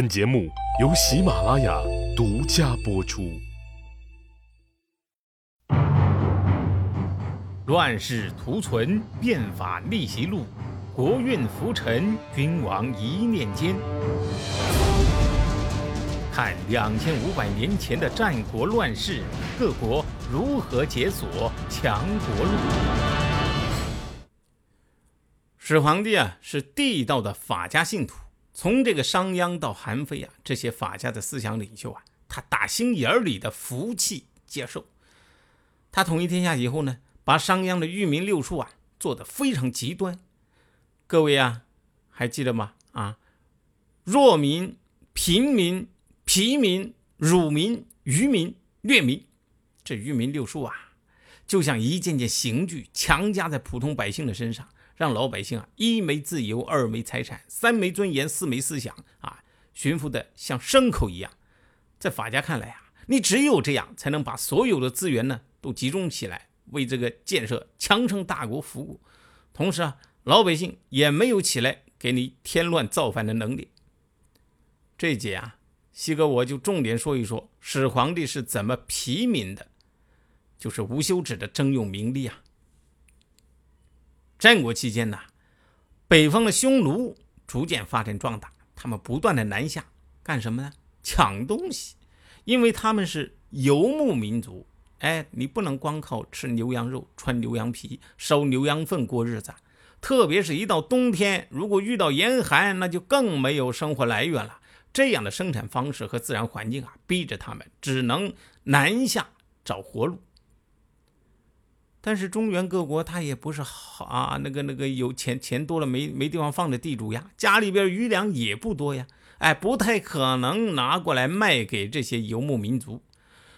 本节目由喜马拉雅独家播出。乱世图存，变法逆袭录，国运浮沉，君王一念间。看两千五百年前的战国乱世，各国如何解锁强国路。始皇帝啊，是地道的法家信徒。从这个商鞅到韩非啊，这些法家的思想领袖啊，他打心眼里的服气接受。他统一天下以后呢，把商鞅的愚民六术啊做得非常极端。各位啊，还记得吗？啊，弱民、平民、疲民、辱民、愚民、劣民，这愚民六术啊，就像一件件刑具强加在普通百姓的身上。让老百姓啊，一没自由，二没财产，三没尊严，四没思想啊，驯服的像牲口一样。在法家看来啊，你只有这样，才能把所有的资源呢都集中起来，为这个建设强盛大国服务。同时啊，老百姓也没有起来给你添乱造反的能力。这节啊，西哥我就重点说一说始皇帝是怎么疲民的，就是无休止的征用民力啊。战国期间呢，北方的匈奴逐渐发展壮大，他们不断的南下，干什么呢？抢东西，因为他们是游牧民族。哎，你不能光靠吃牛羊肉、穿牛羊皮、烧牛羊粪过日子，特别是一到冬天，如果遇到严寒，那就更没有生活来源了。这样的生产方式和自然环境啊，逼着他们只能南下找活路。但是中原各国他也不是好啊，那个那个有钱钱多了没没地方放的地主呀，家里边余粮也不多呀，哎，不太可能拿过来卖给这些游牧民族，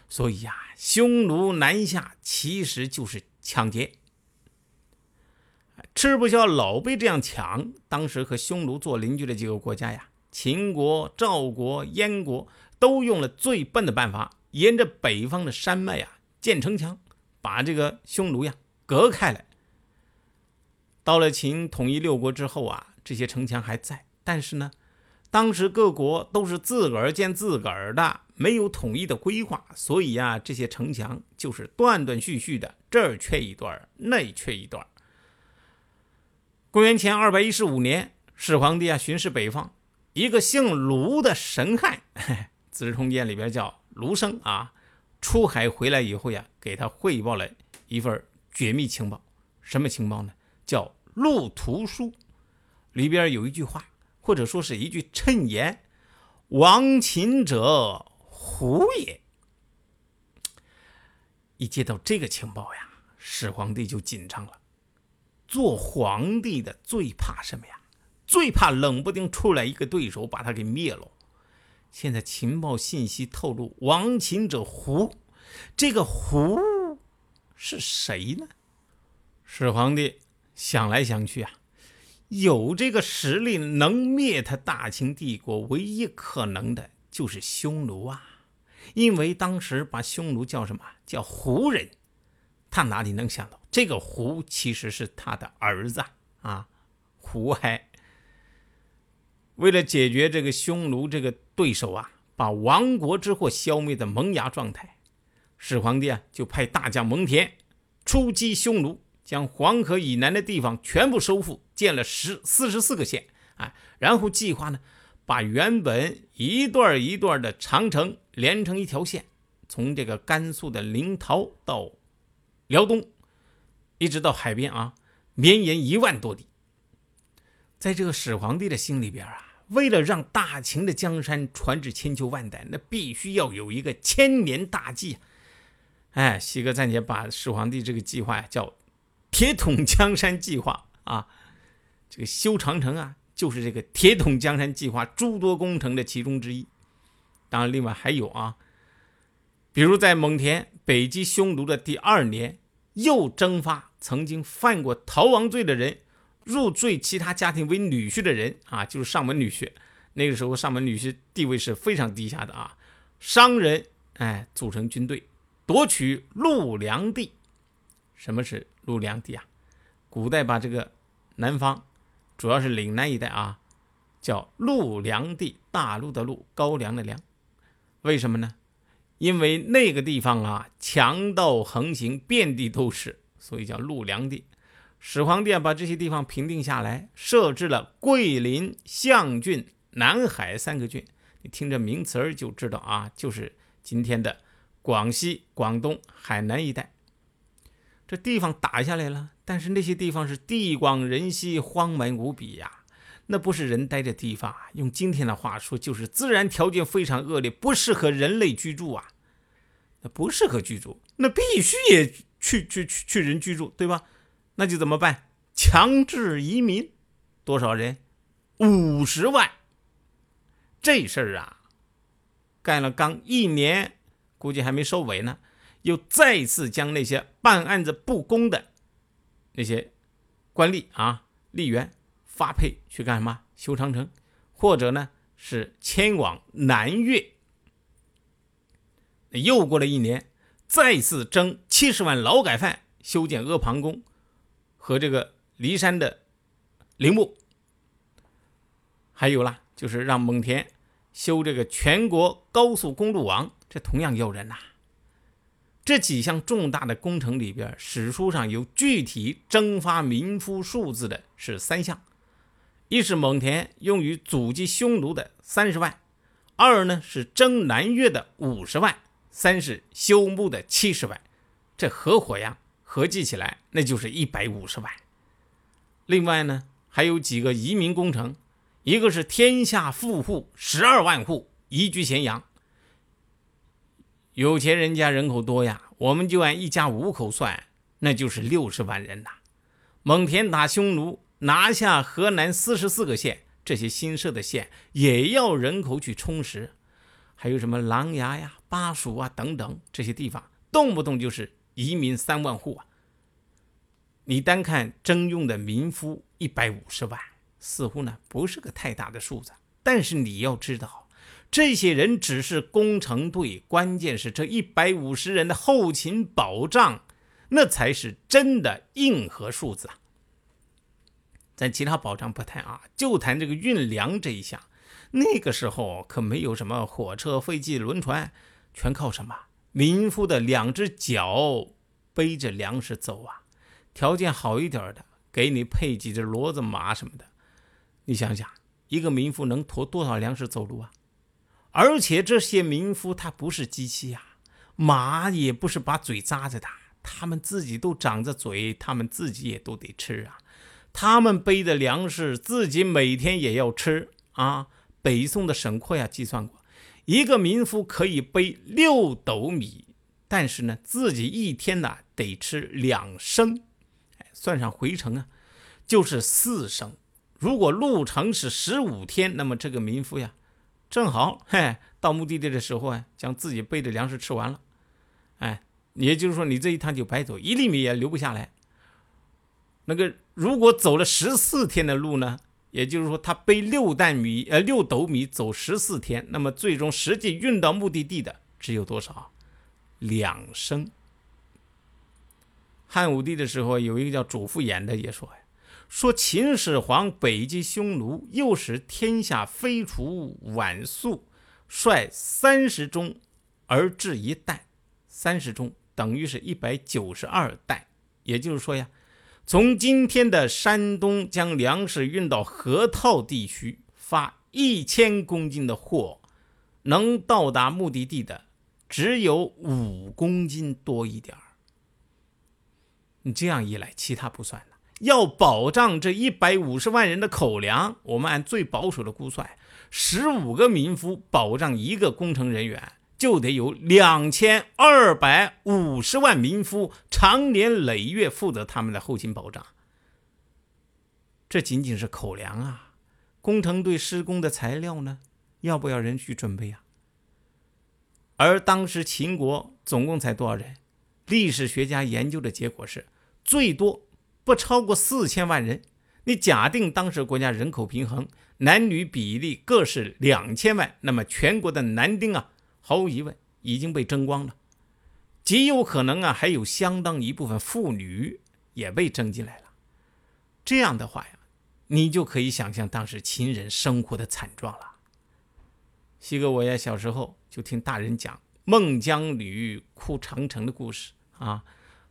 所以呀，匈奴南下其实就是抢劫，吃不消老被这样抢。当时和匈奴做邻居的几个国家呀，秦国、赵国、燕国都用了最笨的办法，沿着北方的山脉呀建城墙。把这个匈奴呀隔开来。到了秦统一六国之后啊，这些城墙还在，但是呢，当时各国都是自个儿建自个儿的，没有统一的规划，所以呀，这些城墙就是断断续续的，这儿缺一段，那缺一段。公元前二百一十五年，始皇帝啊巡视北方，一个姓卢的神汉，《资治通鉴》里边叫卢生啊。出海回来以后呀，给他汇报了一份绝密情报。什么情报呢？叫《路途书》，里边有一句话，或者说是一句谶言：“亡秦者胡也。”一接到这个情报呀，始皇帝就紧张了。做皇帝的最怕什么呀？最怕冷不丁出来一个对手把他给灭了。现在情报信息透露，亡秦者胡，这个胡是谁呢？始皇帝想来想去啊，有这个实力能灭他大秦帝国，唯一可能的就是匈奴啊。因为当时把匈奴叫什么？叫胡人。他哪里能想到，这个胡其实是他的儿子啊，胡亥。为了解决这个匈奴这个对手啊，把亡国之祸消灭的萌芽状态，始皇帝啊就派大将蒙恬出击匈奴，将黄河以南的地方全部收复，建了十四十四个县，啊，然后计划呢，把原本一段一段的长城连成一条线，从这个甘肃的临洮到辽东，一直到海边啊，绵延一万多里。在这个始皇帝的心里边啊，为了让大秦的江山传至千秋万代，那必须要有一个千年大计。哎，西哥暂且把始皇帝这个计划叫“铁桶江山计划”啊。这个修长城啊，就是这个“铁桶江山计划”诸多工程的其中之一。当然，另外还有啊，比如在蒙恬北击匈奴的第二年，又征发曾经犯过逃亡罪的人。入赘其他家庭为女婿的人啊，就是上门女婿。那个时候，上门女婿地位是非常低下的啊。商人哎，组成军队，夺取陆梁地。什么是陆梁地啊？古代把这个南方，主要是岭南一带啊，叫陆梁地，大陆的陆，高粱的粱。为什么呢？因为那个地方啊，强盗横行，遍地都是，所以叫陆梁地。始皇帝，把这些地方平定下来，设置了桂林、象郡、南海三个郡。你听这名词儿就知道啊，就是今天的广西、广东、海南一带。这地方打下来了，但是那些地方是地广人稀，荒蛮无比呀。那不是人待的地方，用今天的话说，就是自然条件非常恶劣，不适合人类居住啊。那不适合居住，那必须也去去去去人居住，对吧？那就怎么办？强制移民，多少人？五十万。这事儿啊，干了刚一年，估计还没收尾呢。又再次将那些办案子不公的那些官吏啊、吏员发配去干什么？修长城，或者呢是迁往南越。又过了一年，再次征七十万劳改犯修建阿房宫和这个骊山的陵墓。还有啦，就是让蒙恬修这个全国高速公路网，这同样要人呐。这几项重大的工程里边，史书上有具体征发民夫数字的是三项：一是蒙恬用于阻击匈奴的三十万；二呢是征南越的五十万；三是修墓的七十万。这合伙呀，合计起来那就是一百五十万。另外呢，还有几个移民工程，一个是天下富户十二万户移居咸阳。有钱人家人口多呀，我们就按一家五口算，那就是六十万人呐。蒙恬打匈奴，拿下河南四十四个县，这些新设的县也要人口去充实。还有什么琅琊呀、巴蜀啊等等这些地方，动不动就是移民三万户啊。你单看征用的民夫一百五十万，似乎呢不是个太大的数字，但是你要知道。这些人只是工程队，关键是这一百五十人的后勤保障，那才是真的硬核数字啊！咱其他保障不谈啊，就谈这个运粮这一项。那个时候可没有什么火车、飞机、轮船，全靠什么民夫的两只脚背着粮食走啊！条件好一点的，给你配几只骡子、马什么的。你想想，一个民夫能驮多少粮食走路啊？而且这些民夫他不是机器呀，马也不是把嘴扎着的，他们自己都长着嘴，他们自己也都得吃啊。他们背的粮食自己每天也要吃啊。北宋的沈括呀计算过，一个民夫可以背六斗米，但是呢自己一天呢得吃两升，算上回程啊就是四升。如果路程是十五天，那么这个民夫呀。正好，嘿，到目的地的时候啊，将自己背的粮食吃完了，哎，也就是说，你这一趟就白走，一粒米也留不下来。那个如果走了十四天的路呢，也就是说，他背六担米，呃，六斗米走十四天，那么最终实际运到目的地的只有多少？两升。汉武帝的时候，有一个叫主父偃的也说呀。说秦始皇北击匈奴，又使天下飞除晚粟，率三十钟而至一担，三十钟等于是一百九十二担。也就是说呀，从今天的山东将粮食运到河套地区，发一千公斤的货，能到达目的地的只有五公斤多一点儿。你这样一来，其他不算了。要保障这一百五十万人的口粮，我们按最保守的估算，十五个民夫保障一个工程人员，就得有两千二百五十万民夫长年累月负责他们的后勤保障。这仅仅是口粮啊，工程队施工的材料呢，要不要人去准备啊？而当时秦国总共才多少人？历史学家研究的结果是，最多。不超过四千万人，你假定当时国家人口平衡，男女比例各是两千万，那么全国的男丁啊，毫无疑问已经被征光了，极有可能啊，还有相当一部分妇女也被征进来了。这样的话呀，你就可以想象当时秦人生活的惨状了。西哥，我呀小时候就听大人讲孟姜女哭长城的故事啊，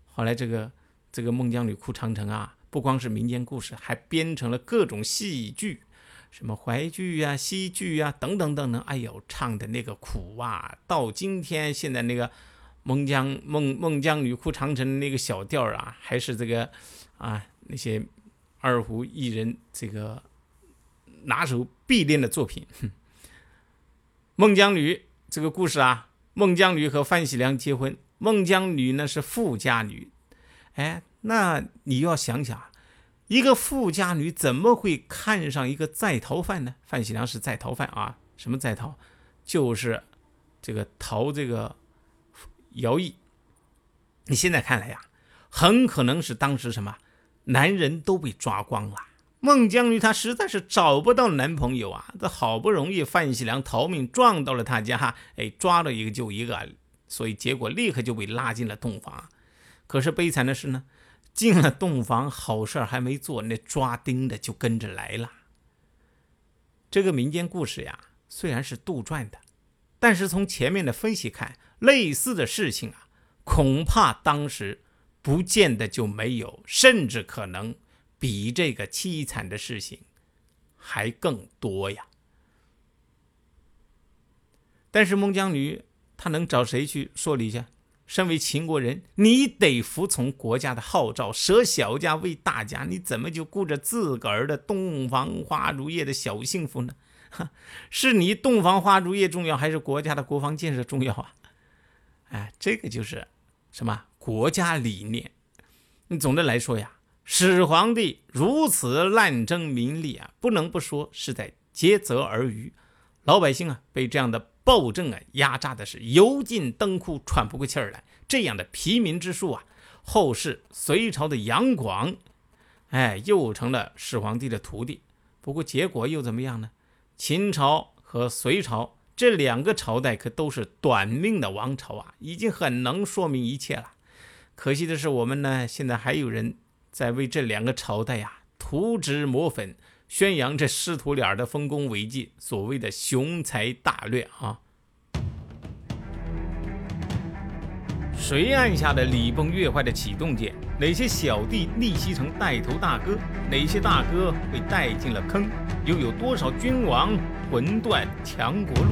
后来这个这个孟姜女哭长城啊，不光是民间故事，还编成了各种戏剧，什么淮剧呀、戏剧呀等等等等。哎呦，唱的那个苦啊，到今天现在那个孟姜孟孟姜女哭长城那个小调啊，还是这个啊那些。二胡艺人这个拿手必练的作品，《孟姜女》这个故事啊，孟姜女和范喜良结婚，孟姜女呢是富家女，哎，那你要想想，一个富家女怎么会看上一个在逃犯呢？范喜良是在逃犯啊，什么在逃？就是这个逃这个徭役。你现在看来呀，很可能是当时什么？男人都被抓光了，孟姜女她实在是找不到男朋友啊！这好不容易范喜良逃命撞到了他家，哎，抓了一个就一个，所以结果立刻就被拉进了洞房。可是悲惨的是呢，进了洞房好事还没做，那抓丁的就跟着来了。这个民间故事呀，虽然是杜撰的，但是从前面的分析看，类似的事情啊，恐怕当时。不见得就没有，甚至可能比这个凄惨的事情还更多呀。但是孟姜女她能找谁去说理去？身为秦国人，你得服从国家的号召，舍小家为大家，你怎么就顾着自个儿的洞房花烛夜的小幸福呢？是你洞房花烛夜重要，还是国家的国防建设重要啊？哎，这个就是什么？国家理念，你总的来说呀，始皇帝如此滥征民力啊，不能不说是在竭泽而渔。老百姓啊，被这样的暴政啊压榨的是油尽灯枯，喘不过气儿来。这样的疲民之术啊，后世隋朝的杨广，哎，又成了始皇帝的徒弟。不过结果又怎么样呢？秦朝和隋朝这两个朝代可都是短命的王朝啊，已经很能说明一切了。可惜的是，我们呢现在还有人在为这两个朝代呀涂脂抹粉，宣扬这师徒俩的丰功伟绩，所谓的雄才大略啊。谁按下的礼崩乐坏的启动键？哪些小弟逆袭成带头大哥？哪些大哥被带进了坑？又有多少君王魂断强国路？